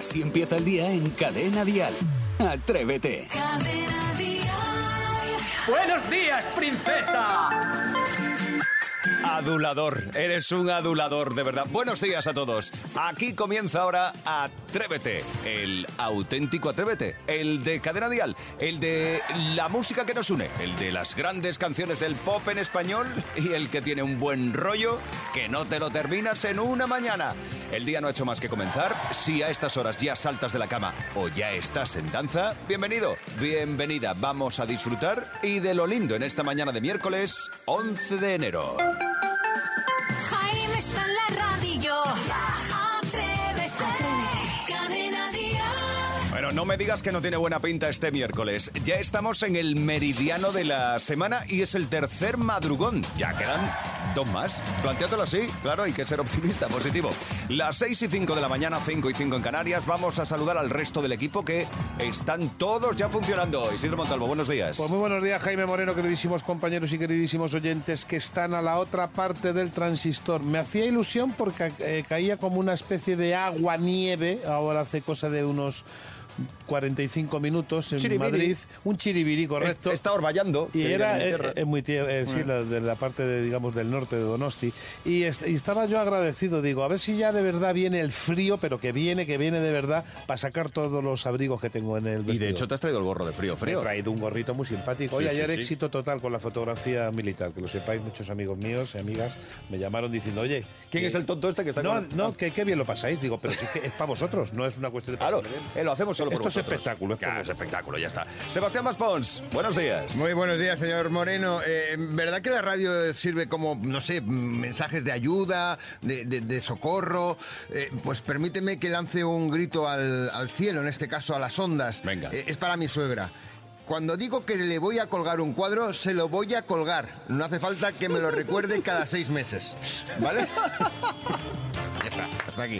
Así empieza el día en Cadena Dial. Atrévete. Buenos días, princesa. Adulador, eres un adulador, de verdad. Buenos días a todos. Aquí comienza ahora Atrévete, el auténtico Atrévete, el de Cadena Dial, el de la música que nos une, el de las grandes canciones del pop en español y el que tiene un buen rollo que no te lo terminas en una mañana. El día no ha hecho más que comenzar. Si a estas horas ya saltas de la cama o ya estás en danza, bienvenido, bienvenida. Vamos a disfrutar y de lo lindo en esta mañana de miércoles 11 de enero. Está la radio. No me digas que no tiene buena pinta este miércoles. Ya estamos en el meridiano de la semana y es el tercer madrugón. Ya quedan dos más. Planteátelo así, claro, hay que ser optimista, positivo. Las 6 y 5 de la mañana, 5 y 5 en Canarias, vamos a saludar al resto del equipo que están todos ya funcionando. Isidro Montalvo, buenos días. Pues muy buenos días, Jaime Moreno, queridísimos compañeros y queridísimos oyentes que están a la otra parte del transistor. Me hacía ilusión porque eh, caía como una especie de agua-nieve, ahora hace cosa de unos 45 minutos en Chiribiri. Madrid. Un chiribiri, correcto. Está orvallando. Y era mi eh, eh, muy tierra, eh, sí, la, de la parte de, digamos, del norte de Donosti. Y, est- y estaba yo agradecido, digo, a ver si ya de verdad viene el frío, pero que viene, que viene de verdad, para sacar todos los abrigos que tengo en el Y vestido. de hecho te has traído el gorro de frío, Me he frío. traído un gorrito muy simpático. Oye, sí, ayer sí. éxito total con la fotografía militar, que lo sepáis, muchos amigos míos y amigas me llamaron diciendo, oye... ¿Quién que- es el tonto este que está No, con- no, que qué bien lo pasáis. Digo, pero sí que es para vosotros, no es una cuestión de... Claro, eh, lo hacemos solo por Esto es espectáculo, es por Claro, es vosotros. espectáculo, ya está. Sebastián Maspons, buenos días. Muy buenos días, señor Moreno. Eh, ¿Verdad que la radio sirve como, no sé, mensajes de ayuda, de, de- de socorro? Eh, pues permíteme que lance un grito al, al cielo, en este caso a las ondas. Venga. Eh, es para mi suegra. Cuando digo que le voy a colgar un cuadro, se lo voy a colgar. No hace falta que me lo recuerde cada seis meses. ¿Vale? ya está, hasta aquí.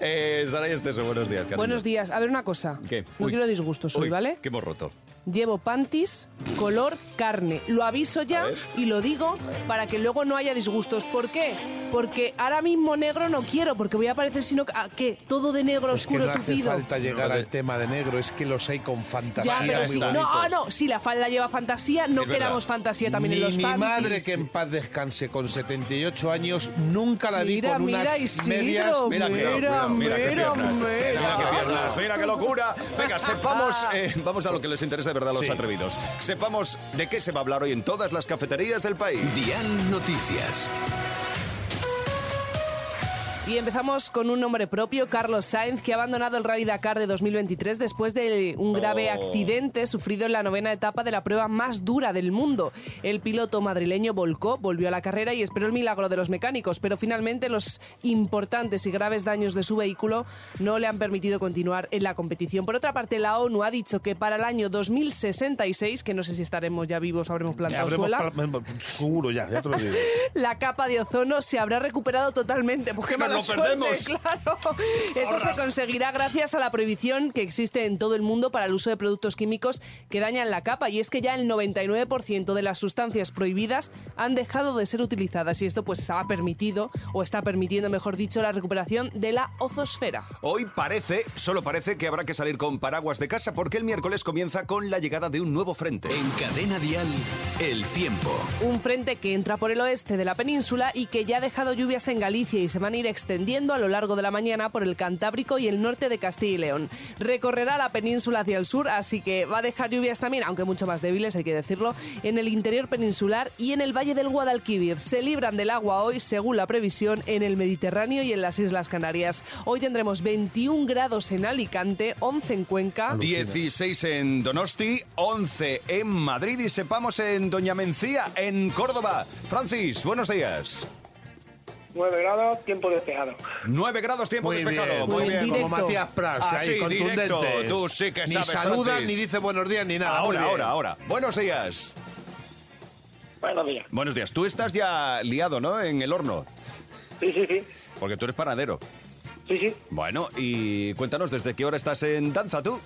Eh, Saray Esteso, buenos días. cariño. Buenos días. A ver una cosa. ¿Qué? No Uy. quiero disgustos hoy, Uy, ¿vale? Que hemos roto. Llevo panties color carne. Lo aviso ya y lo digo para que luego no haya disgustos. ¿Por qué? Porque ahora mismo negro no quiero, porque voy a parecer sino ¿a qué? Todo de negro Es que oscuro no hace tupido. falta llegar No, de- al tema de negro, es que los hay con fantasía. Ya, pero muy no, ah, no, si la falda lleva fantasía, no queramos fantasía también Ni en los mi panties. madre, que en paz descanse, con 78 años, nunca la vi Mira, con mira, unas Isidro, medias. Mira que, Mira, mira qué mira, piernas. mira. Mira qué piernas, mira qué locura. Venga, sepamos, eh, vamos a lo que les interesa de verdad los Sí. atrevidos. Sepamos de qué se va a hablar hoy en todas las cafeterías del país. Dial Noticias. Y empezamos con un nombre propio, Carlos Sainz, que ha abandonado el Rally Dakar de 2023 después de un grave Oh. accidente sufrido en la novena etapa de la prueba más dura del mundo. El piloto madrileño volcó, volvió a la carrera y esperó el milagro de los mecánicos, pero finalmente los importantes y graves daños de su vehículo no le han permitido continuar en la competición. Por otra parte, la ONU ha dicho que para el año 2066, que no sé si estaremos ya vivos o habremos Ya plantado habremos suela, Seguro, ya, ya te lo digo. la capa de ozono se habrá recuperado totalmente. Qué ¡Que nos mala lo suerte, perdemos! Claro. Esto se conseguirá gracias a la prohibición que existe en todo el mundo para el uso de productos químicos que dañan la capa. Y es que ya el 99% de las sustancias prohibidas han dejado de ser utilizadas. Y esto pues ha permitido, o está permitiendo, mejor dicho, la recuperación de la ozosfera. Hoy parece, solo parece que habrá que salir con paraguas de casa porque el miércoles comienza con la llegada de un nuevo frente. En Cadena Dial, el tiempo. Un frente que entra por el oeste de la península y que ya ha dejado lluvias en Galicia y se van a ir extendiendo a lo largo de la mañana por el Cantábrico y el norte de Castilla y León. Recorrerá la península hacia el sur, así que va a dejar lluvias también, aunque mucho más débiles, hay que decirlo, en el interior peninsular y en el valle del Guadalquivir. Se libran del agua hoy, según la previsión, en el Mediterráneo y en las Islas Canarias. Hoy tendremos 21 grados en Alicante, 11 en Cuenca. 16 en Donosti, 11 en Madrid y sepamos en Doña Mencía, en Córdoba. Francis, buenos días. 9 grados, tiempo despejado. 9 grados, tiempo Muy despejado. bien, Muy bien. bien. Como Directo. Matías Prats, Ah, ahí, sí, contundente. directo. Tú sí que ni sabes, saluda Francis. ni dice buenos días ni nada. Ahora, ahora, ahora. Buenos días. Buenos días. Buenos días. Tú estás ya liado, ¿no? En el horno. Sí, sí, sí. Porque tú eres panadero. Sí, sí. Bueno, y cuéntanos, ¿desde qué hora estás en danza tú?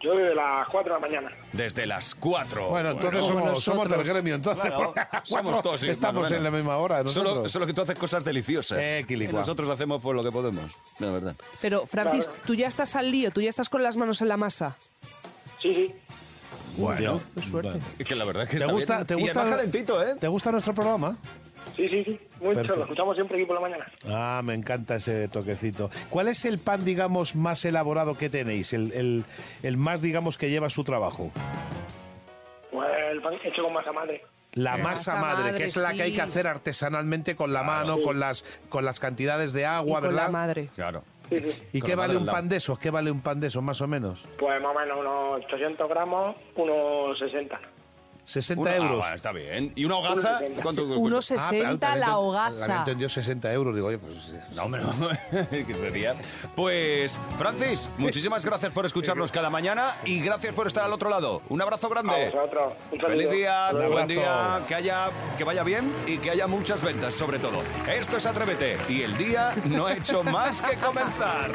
Yo desde las 4 de la mañana. Desde las 4. Bueno, entonces somos, somos del gremio, entonces. Claro, las somos cuatro todos estamos bueno. en la misma hora. Solo, nosotros. solo que tú haces cosas deliciosas. Eh, Y nosotros hacemos por lo que podemos, la verdad. Pero, Francis, Claro. tú ya estás al lío, tú ya estás con las manos en la masa. Sí, sí. Bueno, Qué suerte. es que la verdad es que ¿Te está gusta, bien. te Y gusta, además calentito, ¿eh? ¿Te gusta nuestro programa? Sí, sí, sí. Mucho. Perfecto. Lo escuchamos siempre aquí por la mañana. Ah, me encanta ese toquecito. ¿Cuál es el pan, digamos, más elaborado que tenéis? El, el- el más, digamos, que lleva su trabajo. Pues el pan hecho con masa madre. La masa masa madre, madre, que es la que hay que hacer artesanalmente con la mano, Sí. con las con las cantidades de Y agua, con ¿verdad? la madre. Claro. Sí, sí. ¿Y Con qué vale un pan de esos? ¿Qué vale un pan de esos, más o menos? Pues más o menos unos 800 gramos, unos 60. 60 Una- ah, euros. bueno, está bien. ¿Y una hogaza? 1,60. ¿Cuánto cuesta? Unos Ah, pero 60 también la hogaza. Había entendido 60 euros. Digo, oye, pues... eh, No, hombre, no. ¿Qué sería? Pues, Francis, muchísimas gracias por escucharnos cada mañana y gracias por estar al otro lado. Un abrazo grande. Un. Feliz día, luego. buen abrazo. día, que haya, que vaya bien y que haya muchas ventas, sobre todo. Esto es Atrévete y el día no ha hecho más que comenzar.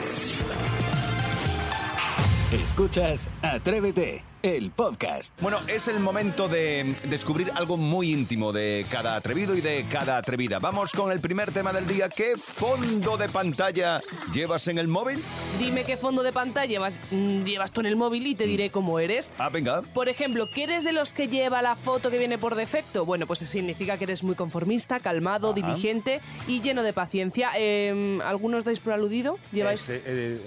Escuchas Atrévete, el podcast. Bueno, es el momento de descubrir algo muy íntimo de cada atrevido y de cada atrevida. Vamos con el primer tema del día. ¿Qué fondo de pantalla llevas en el móvil? Dime qué fondo de pantalla llevas, mm, llevas tú en el móvil y te diré cómo eres. Ah, venga. Por ejemplo, ¿que eres de los que lleva la foto que viene por defecto? Bueno, pues significa que eres muy conformista, calmado, diligente y lleno de paciencia. Eh, ¿Algunos dais por aludido? ¿Lleváis? Este, eh,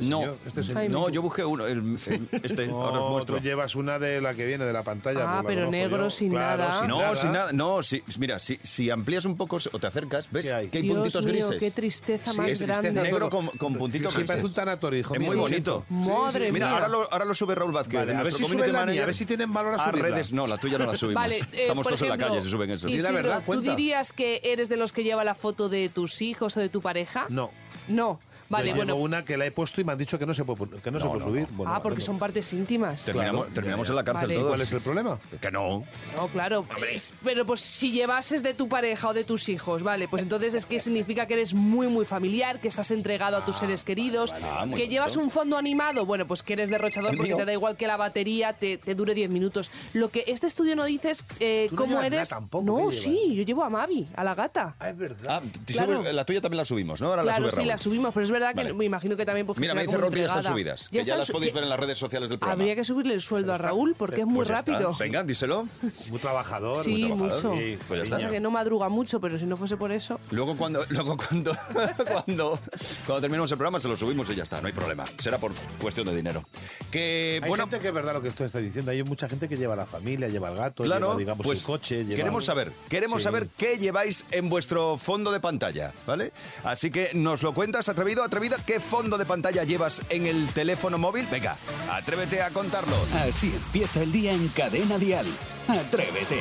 este No, señor, este señor. Ay, no, yo busqué uno, el- el- este, ahora os muestro. tú llevas una de la que viene de la pantalla. Ah, pues la pero negro, yo. sin Claro, nada. sin No, nada. sin nada, no, si, mira, si, si amplías un poco o te acercas, ¿ves ¿Qué hay? que hay Dios puntitos mío, grises? qué tristeza Sí, más es tristeza grande. Negro todo. con, con puntitos Sí, parece grises. un tanatorio, hijo Es muy bonito. Madre Mira, mía. ahora lo, ahora lo sube Raúl Vázquez. Vale, a ver si la mía, manager. a ver si tienen valor a A subirla. redes, no, la tuya no la subimos. Vale, eh, Estamos todos en la calle si suben eso. Di la verdad, ¿tú dirías que eres de los que lleva la foto de tus hijos o de tu pareja? No. No. Vale, Yo bueno. llevo una que la he puesto y me han dicho que no se puede, que no, se No, puede no, subir. no. Bueno, ah, porque bueno. son partes íntimas. Terminamos, Claro, terminamos en la cárcel Vale. ¿Y todos. cuál es el problema? Que no. No, claro. Es- pero pues si llevases de tu pareja o de tus hijos, vale, pues entonces es que significa que eres muy, muy familiar, que estás entregado a tus seres queridos, Ah, muy que llevas bonito. un fondo animado, bueno, pues que eres derrochador El porque mío. te da igual que la batería te, te dure 10 minutos. Lo que este estudio no dice es eh, Tú no cómo llevas eres. no, sí, yo llevo a Mavi, a la gata. Ah, es verdad. Ah, te Claro. sube- la tuya también la subimos, ¿no? Ahora la Claro, sube sí, Raúl. la subimos, pero es verdad que Vale. me imagino que también porque Mira, me dice Raúl que ya están subidas. Ya que ya están las su- podéis que- ver en las redes sociales del programa. Habría que subirle el sueldo a Raúl porque es muy Pues ya está. rápido. Venga, díselo. Muy trabajador. Sí, muy trabajador. mucho. Sí, Pues ya está. Que no madruga mucho, pero si no fuese por eso. Luego cuando, luego cuando, cuando, cuando terminemos el programa se lo subimos y ya está, no hay problema. Será por cuestión de dinero. Que Hay bueno, gente que es verdad lo que usted está diciendo. Hay mucha gente que lleva la familia, lleva el gato, claro, lleva, digamos, pues el coche. lleva- queremos saber, queremos Sí. saber qué lleváis en vuestro fondo de pantalla, ¿vale? Así que nos lo cuentas, atrevido, atrevida, ¿qué fondo de pantalla llevas en el teléfono móvil? Venga, atrévete a contarlo. Así empieza el día en Cadena Dial. Atrévete.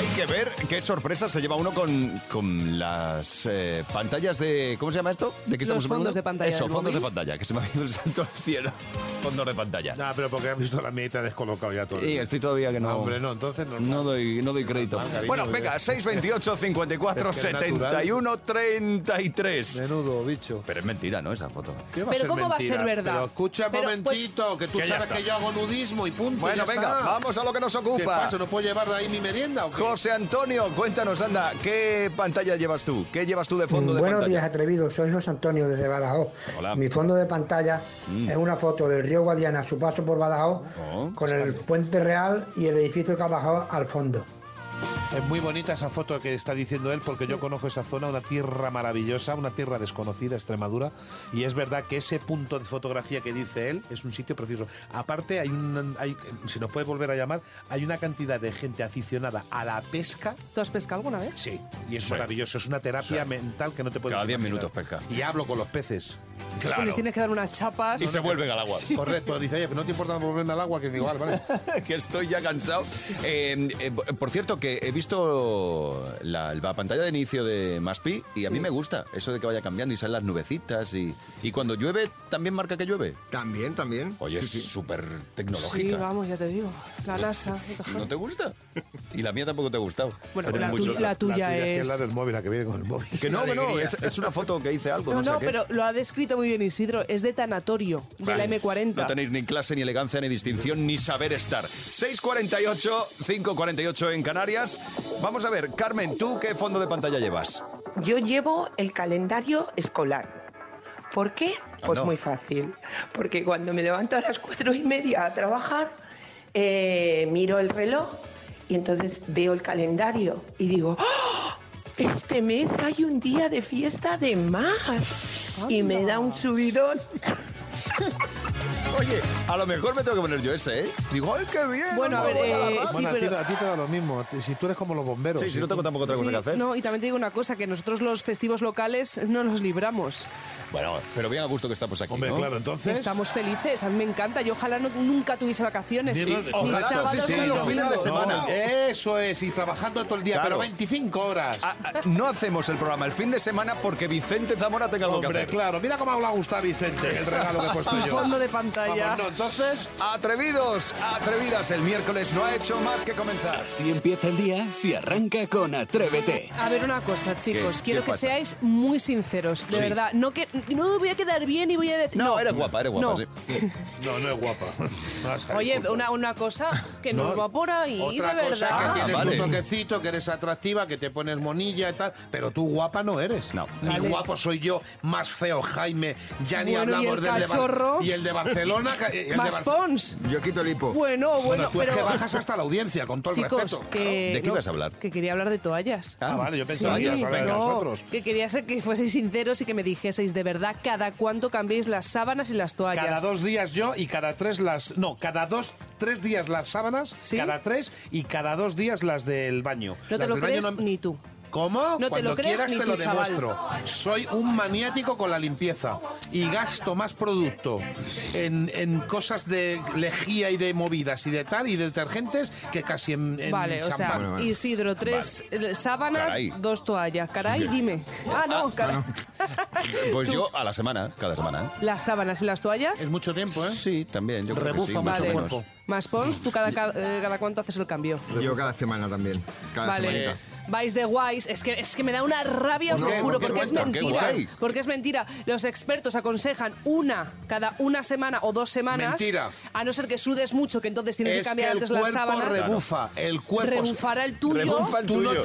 Hay que ver qué sorpresa se lleva uno con, con las eh, pantallas de... ¿Cómo se llama esto? ¿De qué estamos Los fondos hablando? de pantalla Eso, del fondos de pantalla, que se me ha ido el santo al cielo. Fondos de pantalla. No, pero porque has visto la mía descolocado ya todo. Y estoy todavía que no... No, hombre, no, entonces no. No doy, no doy crédito. Normal, cariño, bueno, venga, 628 54 Es que es 71 33. Menudo bicho. Pero es mentira, ¿no? Esa foto. ¿Qué va Pero ser ¿cómo va a ser verdad? Pero escucha un Pero, pues, momentito, que tú que sabes está. que yo hago nudismo y punto. Bueno, ya venga, está. vamos a lo que nos ¿Qué ocupa. pasa? ¿No puedo llevar de ahí mi merienda o qué? José Antonio, cuéntanos, anda, ¿qué pantalla llevas tú? ¿Qué llevas tú de fondo de Buenos pantalla? días, atrevidos. Soy José Antonio desde Badajoz. Hola. Mm. Mi fondo de pantalla es una foto del río Guadiana a su paso por Badajoz, Oh, con el puente real y el edificio de Badajoz al fondo. Es muy bonita esa foto que está diciendo él porque yo conozco esa zona, una tierra maravillosa, una tierra desconocida, Extremadura, y es verdad que ese punto de fotografía que dice él es un sitio precioso. Aparte, hay, un, hay si nos puede volver a llamar, hay una cantidad de gente aficionada a la pesca. ¿Tú has pescado alguna vez? Sí, y es Sí. maravilloso, es una terapia Sí. mental que no te puedes Cada 10 imaginar. minutos pesca. Y hablo con los peces. Pues les tienes que dar unas chapas. Y se vuelven al agua. Correcto, dice, oye, ¿no te importa volverme al agua? Que digo, vale, vale. que estoy ya cansado. Eh, eh, por cierto, que he visto visto la, la pantalla de inicio de Maspi y a mí me gusta eso de que vaya cambiando y salen las nubecitas y, y cuando llueve también marca que llueve. También, también. Oye, Sí, es sí. súper Sí, tecnológica. vamos, ya te digo. La NASA. ¿No te gusta? Y la mía tampoco te ha gustado. Bueno, la, tu- la tuya que es... es la del móvil, la que viene con el móvil. Que no, que no, es, es una foto que hice algo, No, no, sé no, qué. pero lo ha descrito muy bien Isidro. Es de tanatorio, de la M40. No tenéis ni clase, ni elegancia, ni distinción, ni saber estar. 6.48, 5.48 en Canarias. Vamos a ver, Carmen, ¿tú qué fondo de pantalla llevas? Yo llevo el calendario escolar. ¿Por qué? Pues Anda. muy fácil. Porque cuando me levanto a las cuatro y media a trabajar, eh, miro el reloj y entonces veo el calendario y digo, ¡Ah! este mes hay un día de fiesta de más. Y me da un subidón. Oye, a lo mejor me tengo que poner yo ese, ¿eh? Digo, ¡ay, qué bien! Bueno, a ver, eh, raza. sí, Bueno, a, ti, pero- a ti te da lo mismo. Si tú eres como los bomberos. Sí, si no tengo tampoco otra cosa Sí, que hacer. no, y también te digo una cosa, que nosotros los festivos locales no los libramos. Bueno, pero bien a gusto que estamos aquí, Hombre, ¿no? claro, entonces... Estamos felices, a mí me encanta. Yo ojalá no- nunca tuviese vacaciones. Ni- Ni, ojalá, sábados sí, sí, ni los domingos. fines de semana. No, eso es, y trabajando todo el día, Claro. pero 25 horas. Ah, ah, no hacemos el programa el fin de semana porque Vicente Zamora tenga algo que Hombre, hacer. claro, mira cómo le ha gustado a Vicente el regalo que he puesto yo. Pantalla. Vamos, no, entonces, Atrevidos, atrevidas, el miércoles no ha hecho más que comenzar. Si empieza el día, si arranca con Atrévete. A ver una cosa, chicos, ¿Qué? quiero ¿Qué que pasa? seáis muy sinceros, de Sí. verdad. No que no voy a quedar bien y voy a decir. No, eres guapa, eres guapa, No. sí. no, no es guapa. Vas a Oye, disculpar. una, una cosa que nos No, va por ahí, Otra de cosa verdad. que tienes vale. tu toquecito, que eres atractiva, que te pones monilla y tal, pero tú guapa no eres. No. Ni Vale. guapo soy yo, más feo Jaime, ya ni Bueno, y hablamos el del de Bar- cachorro. y el de Barcelona. de Más Bar- Pons. Yo quito el hipo. Bueno, bueno, Bueno, tú pero. es que bajas hasta la audiencia, con todo el Chicos, respeto. que. ¿De qué no, ibas a hablar? Que quería hablar de toallas. Ah, vale, yo pensaba que ibas a hablar de no, nosotros. que quería ser que fueseis sinceros y que me dijeseis de verdad cada cuánto cambiéis las sábanas y las toallas. Cada dos días yo y cada tres las. No, cada dos, tres días las sábanas, ¿Sí? cada tres y cada dos días las del baño. No te lo del baño crees no- ni tú. ¿Cómo? te Cuando lo crees quieras te lo chaval. demuestro. Soy un maniático con la limpieza y gasto más producto en, en cosas de lejía y de movidas y de tal y de detergentes que casi en, en Vale, o sea, champán. Bueno, bueno. Isidro, tres eh, sábanas, Caray. dos toallas. Caray, dime. Ah, no, caray. Pues yo a la semana, cada semana. Las sábanas y las toallas. Es mucho tiempo, ¿eh? Sí, también. Yo creo que Rebufa sí, más mucho Vale. menos. Más Pons, tú cada, cada, eh, cada cuánto haces el cambio. Yo cada semana también. Cada Vale. semanita. Vais de guays. Es que, es que me da una rabia, os ¿Por lo juro, porque es ¿Por qué mentira. Porque es mentira. Los expertos aconsejan una cada una semana o dos semanas. Mentira. A no ser que sudes mucho, que entonces tienes que Es que cambiar el antes las cuerpo sábanas. rebufa. El cuerpo. Rebufará el tuyo. Rebufa el no tuyo.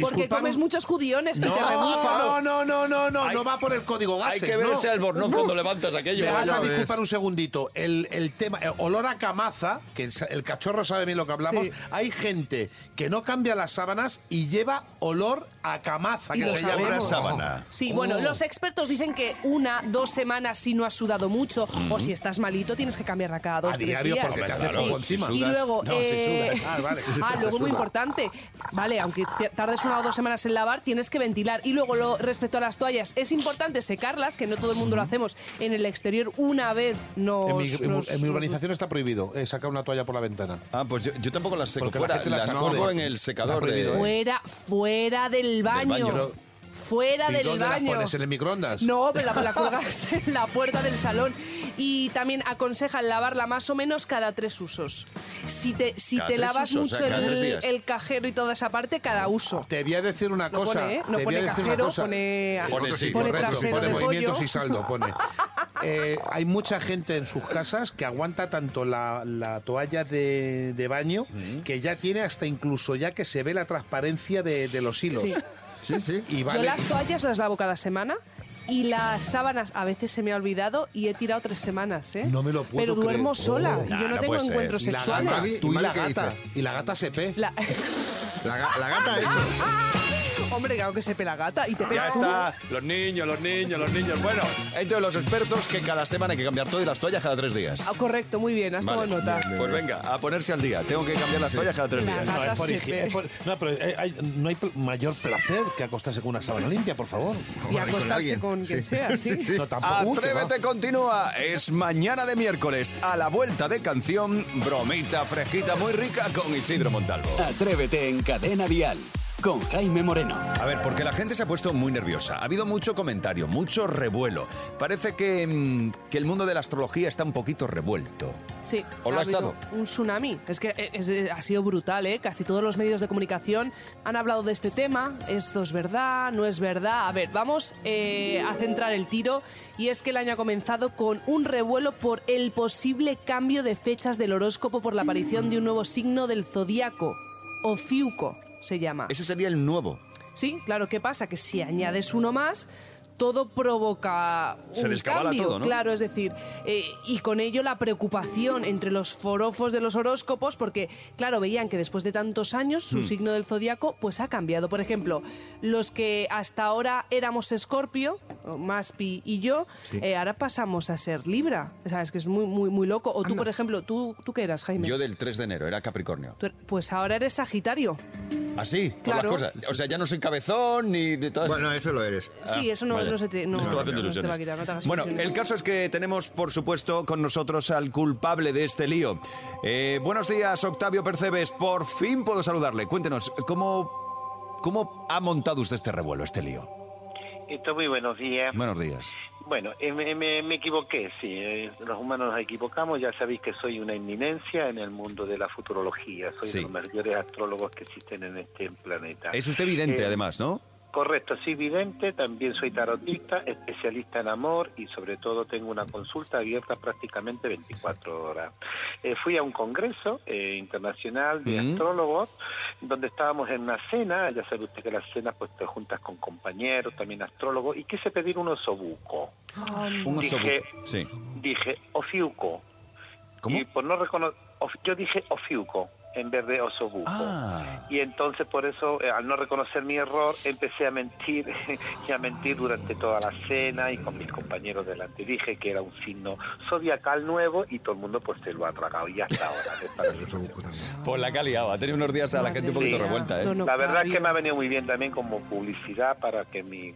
Porque comes muchos judiones y te rebufa. No, no, no, no, no, Hay- no va por el código Hay gases. que ver no. ese albornoz cuando levantas aquello. Me vas a disculpar un segundito. El, el tema, el olor a camaza, que el, el cachorro sabe bien lo que hablamos. Sí. Hay gente que no cambia las sábanas y lleva olor a camaza, Y que se llama. Una sábana. Sí, bueno, Oh. los expertos dicen que una, dos semanas si no has sudado mucho o si estás malito tienes que cambiarla cada dos, A tres diario, días. porque te hace claro, poco si encima. Y luego, No, si eh, sudas. Ah, vale. ah, luego muy importante, vale, aunque te- tardes una o dos semanas en lavar, tienes que ventilar. Y luego, lo, respecto a las toallas, es importante secarlas, que no todo el mundo lo hacemos en el exterior una vez. Nos, En mi, en mi- nos- en mi nos- urbanización está prohibido eh, sacar una toalla por la ventana. Ah, pues yo, yo tampoco las seco Porque la fuera, gente las las sacude. cuelgo en el secador prohibido. ¿eh? Fuera, fuera del baño. baño. Fuera ¿Y del dónde baño. pones? ¿En el microondas? No, pero la, la cuelgas en la puerta del salón. Y también aconsejan lavarla más o menos cada tres usos. Si te, si Cada te tres lavas usos, o mucho sea, cada tres el, días. el cajero y toda esa parte, cada uso. Te voy a decir una No cosa. pone, ¿eh? No te voy pone a decir una cajero, cosa. pone, Pone sí, pone correcto, trasero pone de movimientos pollo. y saldo, pone. Eh, hay mucha gente en sus casas que aguanta tanto la, la toalla de, de baño que ya tiene hasta incluso ya que se ve la transparencia de, de los hilos. Sí. Sí, sí. Y Yo vale, las toallas las lavo cada semana. Y las sábanas a veces se me ha olvidado y he tirado tres semanas, ¿eh? No me lo puedo Pero duermo creer. sola Oh. y yo no no tengo encuentros sexuales. tú y la Mavi, ¿qué gata. dice? Y la gata se pe. La- la gata eso. Hombre, claro que se pela gata y te Ya pegas tú. está, los niños, los niños, los niños. Bueno, entre los expertos que cada semana hay que cambiar todo y las toallas cada tres días. Ah, correcto, muy bien, has Vale. tomado nota. Pues venga, a ponerse al día. Tengo que cambiar las toallas cada tres días. No, es por es por- no, pero hay- hay- no hay pl- mayor placer que acostarse con una sábana limpia, por favor. Y acostarse con quien sea, sí. No, tampoco. Uy, que va. Atrévete continúa. Es mañana de miércoles. A la vuelta de canción, bromita fresquita muy rica con Isidro Montalvo. Atrévete en Cadena Dial con Jaime Moreno. A ver, porque la gente se ha puesto muy nerviosa. Ha habido mucho comentario, mucho revuelo. Parece que, mm, que el mundo de la astrología está un poquito revuelto. Sí, ¿O lo ha habido estado? un tsunami. Es que eh, es- eh, ha sido brutal, ¿eh? Casi todos los medios de comunicación han hablado de este tema. ¿Esto es verdad? ¿No es verdad? A ver, vamos eh, a centrar el tiro. Y es que el año ha comenzado con un revuelo por el posible cambio de fechas del horóscopo por la aparición de un nuevo signo del zodíaco, Ofiuco se llama. Ese sería el nuevo. Sí, claro, ¿qué pasa? Que si añades uno más, todo provoca Se un descabala cambio, todo, ¿no? claro, es decir, eh, y con ello la preocupación entre los forofos de los horóscopos, porque, claro, veían que después de tantos años su Hmm. signo del zodiaco pues ha cambiado. Por ejemplo, los que hasta ahora éramos Escorpio, Maspi y yo, eh, ahora pasamos a ser Libra. O sea, es que es muy, muy, muy loco. O tú, por ejemplo, ¿tú, ¿tú qué eras, Jaime? Yo del 3 de enero, era Capricornio. Tú er- Pues ahora eres Sagitario. ¿Así? Por Claro. las cosas. O sea, ya no soy cabezón ni de todas Bueno, eso lo eres. Sí, eso no, Ah, vaya. no se te, no, no va a quitar, no te hagas Bueno, el caso es que tenemos, por supuesto, con nosotros al culpable de este lío. Eh, buenos días, Octavio Percebes. Por fin puedo saludarle. Cuéntenos, ¿cómo, ¿cómo ha montado usted este revuelo, este lío? Esto muy buenos días. Buenos días. Bueno, eh, me, me- me equivoqué, sí. eh, los humanos nos equivocamos. Ya sabéis que soy una eminencia en el mundo de la futurología. Soy Sí. de los mayores astrólogos que existen en este planeta. Es usted vidente, Eh, además, ¿no? Correcto, soy vidente, también soy tarotista, especialista en amor y sobre todo tengo una consulta abierta prácticamente 24 horas. Eh, fui a un congreso eh, internacional de astrólogos donde estábamos en una cena, ya sabe usted que las cenas pues te juntas con compañeros, también astrólogos, y quise pedir un osobuco. Un dije- osobuco. Sí. Dije ofiuco. ¿Cómo? Y por no reconocer, yo dije ofiuco en vez de osobuco. Ah. Y entonces por eso, eh, al no reconocer mi error, empecé a mentir y a mentir durante toda la cena y con mis compañeros delante. Dije que era un signo zodiacal nuevo y todo el mundo pues se lo ha tragado y hasta ahora. Por la que ha tenido unos días a la gente un poquito revuelta, ¿eh? La verdad es que me ha venido muy bien también como publicidad para que mi,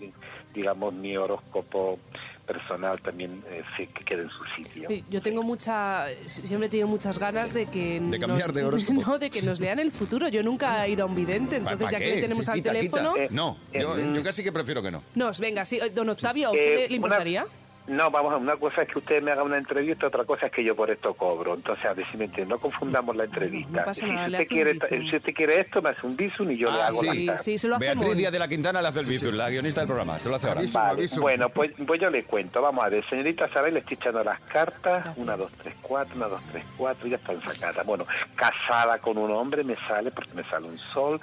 digamos, mi horóscopo personal también eh, se que quede en su sitio. Sí, Yo tengo mucha, siempre he tenido muchas ganas de que De cambiar de horóscopo. no, de que nos lean el futuro. Yo nunca he ido a un vidente, entonces ¿Para ya qué? que le tenemos Sí, al quita, quita. teléfono, Eh, No, yo, yo casi que prefiero que no. nos venga, sí, eh, don Octavio, ¿a usted Eh, le- una- importaría? No, vamos a una cosa es que usted me haga una entrevista, otra cosa es que yo por esto cobro. Entonces, a ver si me entiende, no confundamos la entrevista. No pasa si, nada, le usted hace quiere, si usted quiere esto, me hace un visum y yo le Ah, hago sí. la Sí, sí, se lo hacemos. Beatriz Díaz de la Quintana le hace el bizum, la guionista del programa. Se lo hace ahora. Aviso. Vale, aviso. bueno, pues, pues yo le cuento. Vamos a ver, señorita Isabel, le estoy echando las cartas. Una, dos, tres, cuatro, una, dos, tres, cuatro, ya están sacadas. Bueno, casada con un hombre me sale, porque me sale un sol,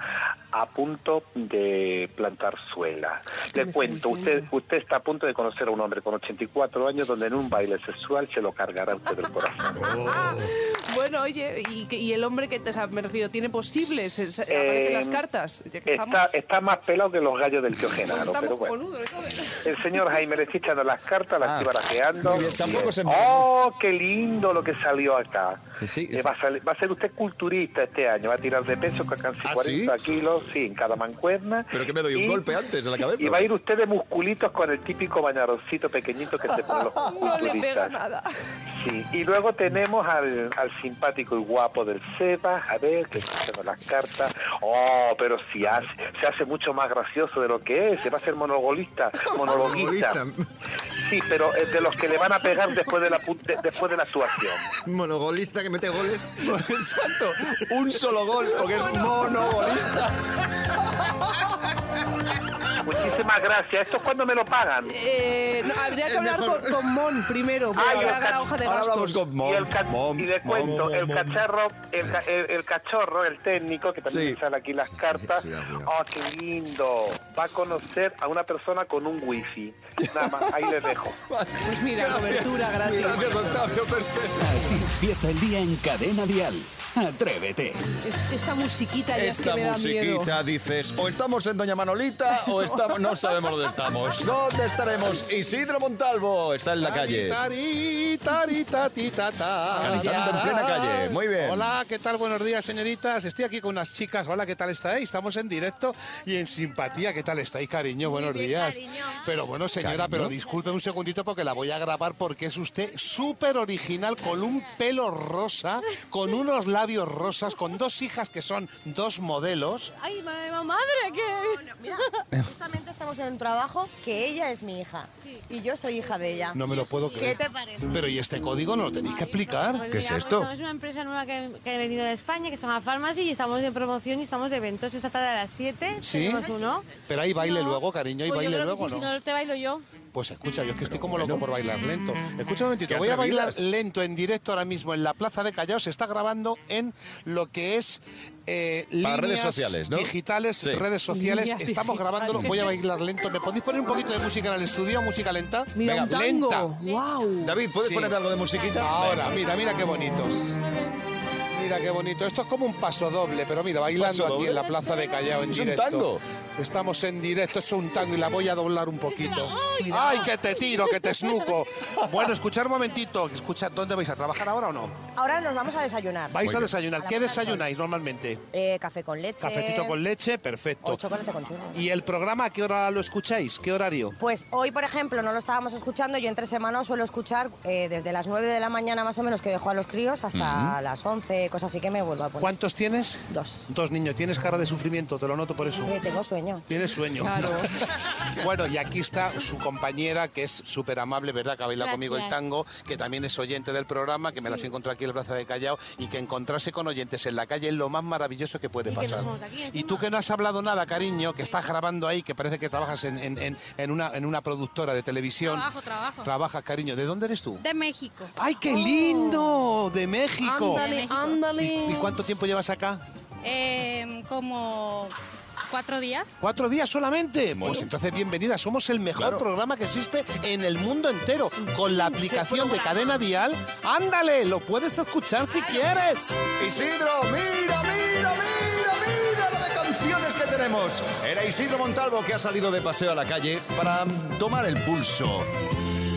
a punto de plantar suela. ¿Qué Le cuento, usted, usted está a punto de conocer a un hombre con 84 años donde en un baile sexual se lo cargará usted del corazón. Bueno, oye, y, que- y el hombre que, o sea, me refiero, tiene posibles, Es- aparecen las cartas. Ya que estamos- Está, está más pelado que los gallos del tío Genaro, pero bueno. El señor Jaime le está echando las cartas, las Ah, estoy barajeando. muy bien, tampoco se me- ¡Oh, qué lindo lo que salió acá! Sí, sí, Eh, es- va, a salir- va a ser usted culturista este año, va a tirar de peso con casi ¿Ah, 40 kilos, sí, en cada mancuerna. Pero que me doy un Y- golpe antes en la cabeza. Y va a ir usted de musculitos con el típico bañaroncito pequeñito que se ponen los No le pega culturistas. nada. Sí, y luego tenemos al, al simpático y guapo del Seba, a ver, que está haciendo las cartas. Oh, pero si hace, se hace mucho más gracioso de lo que es, se va a ser monogolista, monologuista. Sí, pero es de los que le van a pegar después de la, de- después de la actuación. Monogolista que mete goles. Exacto, un solo gol, porque es monogolista. Muchísimas gracias. ¿Esto es cuando me lo pagan? Eh, no, habría que hablar mejor. con, con Mon primero, Ah, para haga la hoja de Ahora hablamos gastos. con y, el ca- y le cuento, el cacharro, el, ca- el- el cachorro, el técnico, que también Sí. sale aquí las cartas. Oh, qué lindo. Va a conocer a una persona con un wifi. Nada más, ahí le dejo. Pues mira, cobertura gratis. Gracias, Octavio, perfecto. Así empieza el día en Cadena Dial. Atrévete. Es- Esta musiquita ya es que Esta me da miedo. musiquita dices, o estamos en Doña Manolita o estamos, no sabemos dónde estamos. ¿Dónde estaremos? Isidro Montalvo está en la calle. Cantando en plena calle. Muy bien. Hola, ¿qué tal? Buenos días, señoritas. Estoy aquí con unas chicas. Hola, ¿qué tal estáis? Estamos en directo y en simpatía. ¿Qué tal estáis, cariño? Buenos días. Pero bueno, señora, pero disculpe un segundito porque la voy a grabar porque es usted súper original, con un pelo rosa, con unos labios rosas, con dos hijas que son dos modelos. Ay, ma- madre, que... Mira, justamente estamos en un trabajo que ella es mi hija y yo soy hija de ella. No me lo puedo ¿Qué creer. te parece? Pero ¿y este código no lo tenéis que explicar? Pues ¿Qué es esto? Somos una empresa nueva que, que ha venido de España, que se llama Pharmacy, y estamos de promoción y estamos de eventos. Esta tarde a las 7 ¿Sí? tenemos uno. Pero hay baile No. luego, cariño, hay Pues yo baile que luego, sí, ¿no? Si no te bailo yo. Pues escucha, yo es que estoy como loco por bailar lento. Escucha un momentito, voy a bailar lento en directo ahora mismo en la Plaza de Callao. Se está grabando en lo que es eh, líneas redes sociales, ¿no? digitales, Sí. redes sociales. Líneas Estamos digitales. grabándolo, voy a bailar lento. ¿Me podéis poner un poquito de música en el estudio? ¿Música lenta? Mira, un Venga, tango. lenta. Wow. David, ¿puedes Sí. poner algo de musiquita? Ahora, mira, mira qué bonitos. Mira qué bonito. Esto es como un paso doble, pero mira, bailando ¿Paso aquí en la Plaza de Callao en ¿Es un directo. tango? Estamos en directo, es un tango y la voy a doblar un poquito. ¡Ay, que te tiro, que te esnuco! Bueno, escuchar un momentito. Escucha, ¿dónde vais a trabajar ahora o no? Ahora nos vamos a desayunar. ¿Vais a desayunar? ¿Qué desayunáis normalmente? Eh, café con leche. Cafetito con leche, O perfecto. chocolate con churros. ¿Y el programa a qué hora lo escucháis? ¿Qué horario? Pues hoy, por ejemplo, no lo estábamos escuchando. Yo entre semanas suelo escuchar eh, desde las 9 de la mañana más o menos que dejo a los críos hasta las 11, cosas así que me vuelvo a poner. ¿Cuántos tienes? Dos. Dos niños. Tienes cara de sufrimiento, te lo noto por eso. Eh, tengo sueño. Tienes sueño. Claro. bueno, y aquí está su compañera, que es súper amable, ¿verdad? Que ha bailado Gracias. conmigo el tango, que también es oyente del programa, que me las encontré aquí en el Plaza de Callao, y que encontrarse con oyentes en la calle es lo más maravilloso que puede Y pasar. aquí y tú que no has hablado nada, cariño, que estás grabando ahí, que parece que trabajas en, en- en- en una, en una productora de televisión. Trabajo, trabajo. Trabajas, cariño. ¿De dónde eres tú? De México. ¡Ay, qué lindo! De México. Ándale, ándale. ¿Y, y cuánto tiempo llevas acá? Eh, como cuatro días. ¿Cuatro días solamente? Pues entonces bienvenida. Somos el mejor Claro. programa que existe en el mundo entero. Con la aplicación de Cadena Dial. ¡Ándale! Lo puedes escuchar si quieres. Isidro, mira, mira, mira, mira lo de canciones que tenemos. Era Isidro Montalvo que ha salido de paseo a la calle para mm, tomar el pulso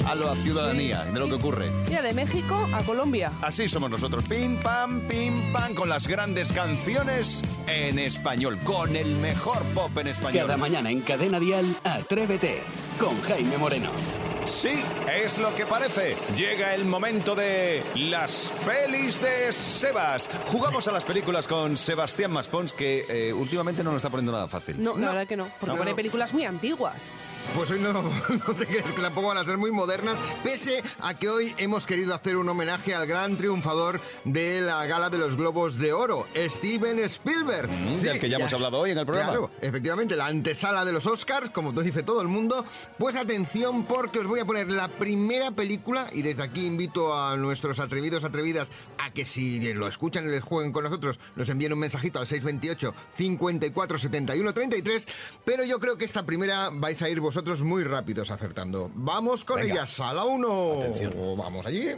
a la ciudadanía de lo que ocurre. Mira, de México a Colombia. Así somos nosotros, pim pam, pim pam, con las grandes canciones en español, con el mejor pop en español. Cada mañana en Cadena Dial, Atrévete con Jaime Moreno. Sí, es lo que parece. Llega el momento de las pelis de Sebas. Jugamos a las películas con Sebastián Maspons, que eh, últimamente no nos está poniendo nada fácil. No, la verdad que no. Porque No, pone no. películas muy antiguas. Pues hoy no, no te crees que tampoco van a ser muy modernas, pese a que hoy hemos querido hacer un homenaje al gran triunfador de la gala de los Globos de Oro, Steven Spielberg. Mm, del que ya hemos hablado hoy en el programa. Claro, efectivamente, la antesala de los Oscars, como te dice todo el mundo. Pues atención, porque os voy a poner la primera película, y desde aquí invito a nuestros atrevidos, atrevidas, a que si lo escuchan y les jueguen con nosotros, nos envíen un mensajito al 628 54 71 33. Pero yo creo que esta primera vais a ir vosotros muy rápidos acertando. Vamos con Venga. ella, sala 1. Vamos allí.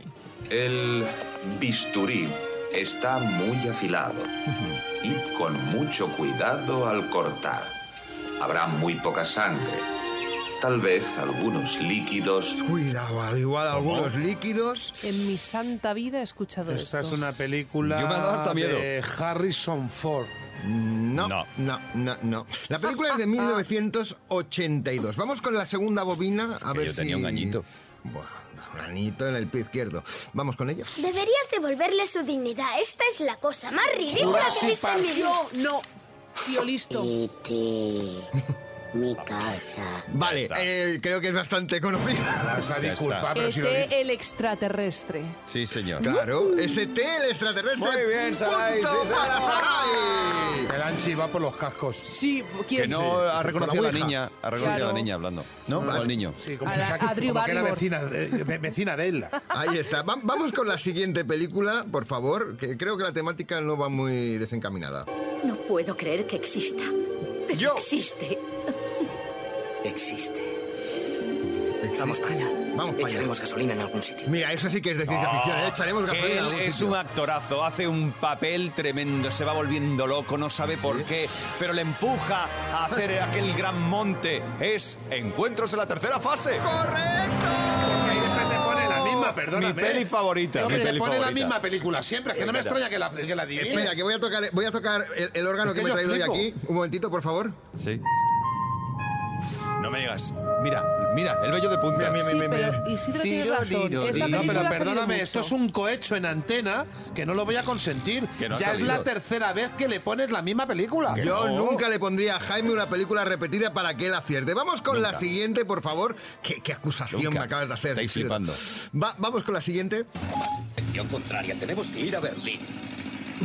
El bisturí está muy afilado. Id con mucho cuidado al cortar. Habrá muy poca sangre. Tal vez algunos líquidos. Cuidado, al igual algunos líquidos. En mi santa vida he escuchado Esta esto. es una película Yo me ha dado hasta miedo. de Harrison Ford. No, No. no, no, no, La película es de 1982. Vamos con la segunda bobina a Que ver yo si... tenía un añito. Bueno, un añito en el pie izquierdo. Vamos con ella. Deberías devolverle su dignidad. Esta es la cosa más ridícula que he visto en mi vida. Yo no. Tío, listo. Mi casa. Vale, eh, creo que es bastante conocida. Vas a disculpar, pero si lo ET el extraterrestre. Sí, señor. Claro, ST, el extraterrestre. Muy bien, Saray, Punto sí, para. Saray. El Anchi va por los cascos. Sí, ¿quién? Que no Sí, ha sí, reconocido a la niña, ha reconocido a Claro. la niña hablando. ¿No? O al niño. Sí, como, A si la- saque- a Drew como que era Barrymore. vecina, de- ve- vecina de él. Ahí está. Va- vamos con la siguiente película, por favor, que creo que la temática no va muy desencaminada. No puedo creer que exista. Pero Yo. existe. Existe. Vamos para allá. Echaremos gasolina en algún sitio. Mira, eso sí que es de ciencia ficción. ¿eh? Echaremos que gasolina en algún es sitio. un actorazo, hace un papel tremendo, se va volviendo loco, no sabe por qué, pero le empuja a hacer aquel gran monte. Es Encuentros en la tercera fase. Porque ahí después te pone la misma, perdóname. Mi peli favorita, Pero mi peli pone la misma película siempre. Es que no me extraña que la, que la adivines. Espera, que voy a tocar, voy a tocar el, el órgano Es que, que me he traído hoy flipo. aquí. Un momentito, por favor. Sí. No me digas. Mira, mira, el vello de punta. Mira, mira, Sí, mira, mira. pero Isidro tiene Tiro, razón. tiro, Esta tiro. No, película pero ha salido perdóname, mucho. esto es un cohecho en antena que no lo voy a consentir. Que no ha ya es salido. la tercera vez que le pones la misma película. Yo nunca le pondría a Jaime una película repetida para que él acierte. Vamos con la siguiente, por favor. ¿Qué, qué acusación Nunca. me acabas de hacer? Estáis Isidro. flipando. Va- vamos con la siguiente. Dirección contraria, tenemos que ir a Berlín.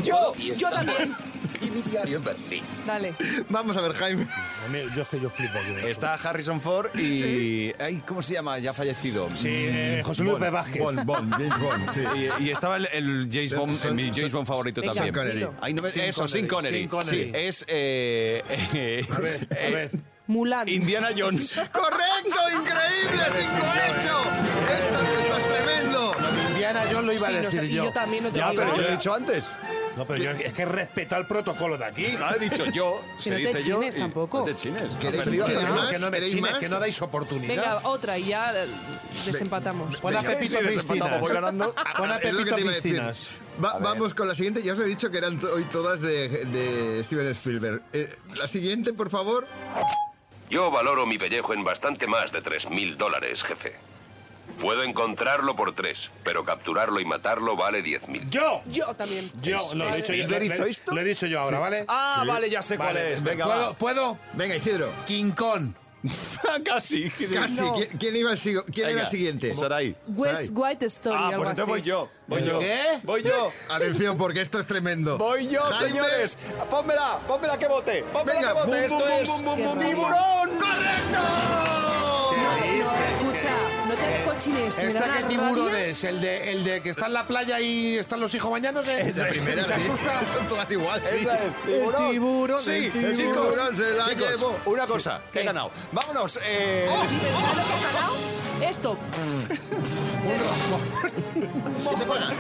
Yo, Y yo también. Y mi diario en Berlín. Dale. Vamos a ver, Jaime. Yo es que yo flipo. aquí. Está Harrison Ford y... Ay, ¿Cómo se llama? Ya fallecido. Sí, eh, José Luis Vázquez. Bond, Bond, James Bond, sí. Y, y estaba el, el James Son- Bond, son- mi James Bond favorito Venga, también. Connery. Ay, no me- eso, Connery, Sin Connery. Sean Connery. Sí, es eh, eh, A ver, a eh, ver. Mulan. Indiana Jones. ¡Correcto! ¡Increíble! ¡Cinco hecho! Esto, esto es tremendo. Indiana Jones lo iba Sí, a no decir y yo. yo también no te Ya, pero yo lo he dicho antes. No, pero yo es que he respetado el protocolo de aquí. Claro, he dicho yo. Que se no te dice yo. chines y- tampoco. No te chines. ¿Queréis verdad. más? que no me ¿Queréis chines, más? que no dais oportunidad. Venga, otra y ya desempatamos. Pon a Pepito sí, desempatamos, voy Piscinas. ganando. Pon a Pepito a. Piscinas. Va- vamos con la siguiente. Ya os he dicho que eran hoy todas de, de Steven Spielberg. Eh, la siguiente, por favor. Yo valoro mi pellejo en bastante más de 3.000 dólares, jefe. Puedo encontrarlo por tres, pero capturarlo y matarlo vale 10.000. ¡Yo! Yo también. Yo, lo he dicho yo. ¿Spielberg lo- hizo lo- esto? Lo he dicho yo ahora, ¿vale? Ah, vale, ya sé cuál es. Venga, ¿Puedo? va. ¿Puedo? Venga, Isidro. King Kong. Casi. Casi. No. ¿Quién, quién iba, el, sigo- quién Venga, iba el siguiente? Sarai. West White Story, Ah, pues entonces voy yo. Voy yo. ¿Qué? Voy yo. Atención, porque esto es tremendo. Voy yo, Jaime. señores. Pónmela, pónmela que vote. Pónmela Venga, que vote. bum, Esto bum, es bum, bum, bum, bum, tiburón. No, escucha, no te cochines. da ¿Esta una qué tiburón rabia. es? ¿El de, ¿El de que está en la playa y están los hijos bañándose? La primera, ¿Se asusta? Son todas igual, sí. Esa es, tiburón. tiburón, Sí, el tiburón. chicos, Tiburón se la chicos, llevó. una cosa, he ganado. Vámonos. eh, ¿Sabes lo que he ganado? Esto. ¿Qué te pagas?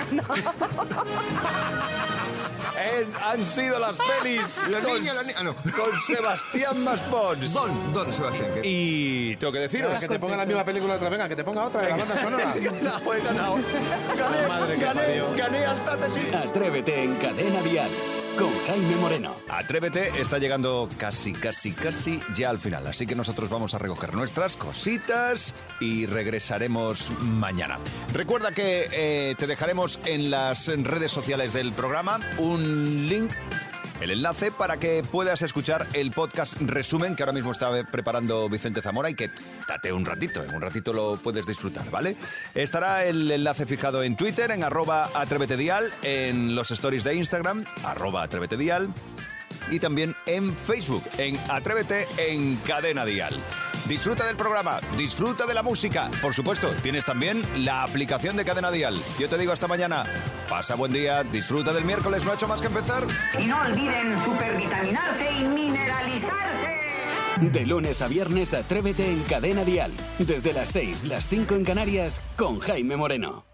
Es- han sido las pelis Los con, niños, los ni- ah, no. con Sebastián Maspons. Don, Don Sebastián. Y tengo que deciros. Que te ponga la misma película otra, venga, que te ponga otra de la banda sonora. He ganado, he ganado. Gané, Madre gané, parió. gané al. Atrévete en Cadena Dial con Jaime Moreno. Atrévete está llegando casi, casi, casi ya al final. Así que nosotros vamos a recoger nuestras cositas y regresaremos mañana. Recuerda que eh, te dejaremos en las redes sociales del programa un link. El enlace para que puedas escuchar el podcast resumen que ahora mismo está preparando Vicente Zamora y que date un ratito, en un ratito lo puedes disfrutar, ¿vale? Estará el enlace fijado en Twitter, en arroba atrévetedial, en los stories de Instagram, arroba atrévetedial, y también en Facebook, en Atrévete en Cadena Dial. Disfruta del programa, disfruta de la música. Por supuesto, tienes también la aplicación de Cadena Dial. Yo te digo hasta mañana. Pasa buen día, disfruta del miércoles, no ha hecho más que empezar. Y no olviden supervitaminarse y mineralizarse. De lunes a viernes, Atrévete en Cadena Dial. Desde las 6, las 5 en Canarias, con Jaime Moreno.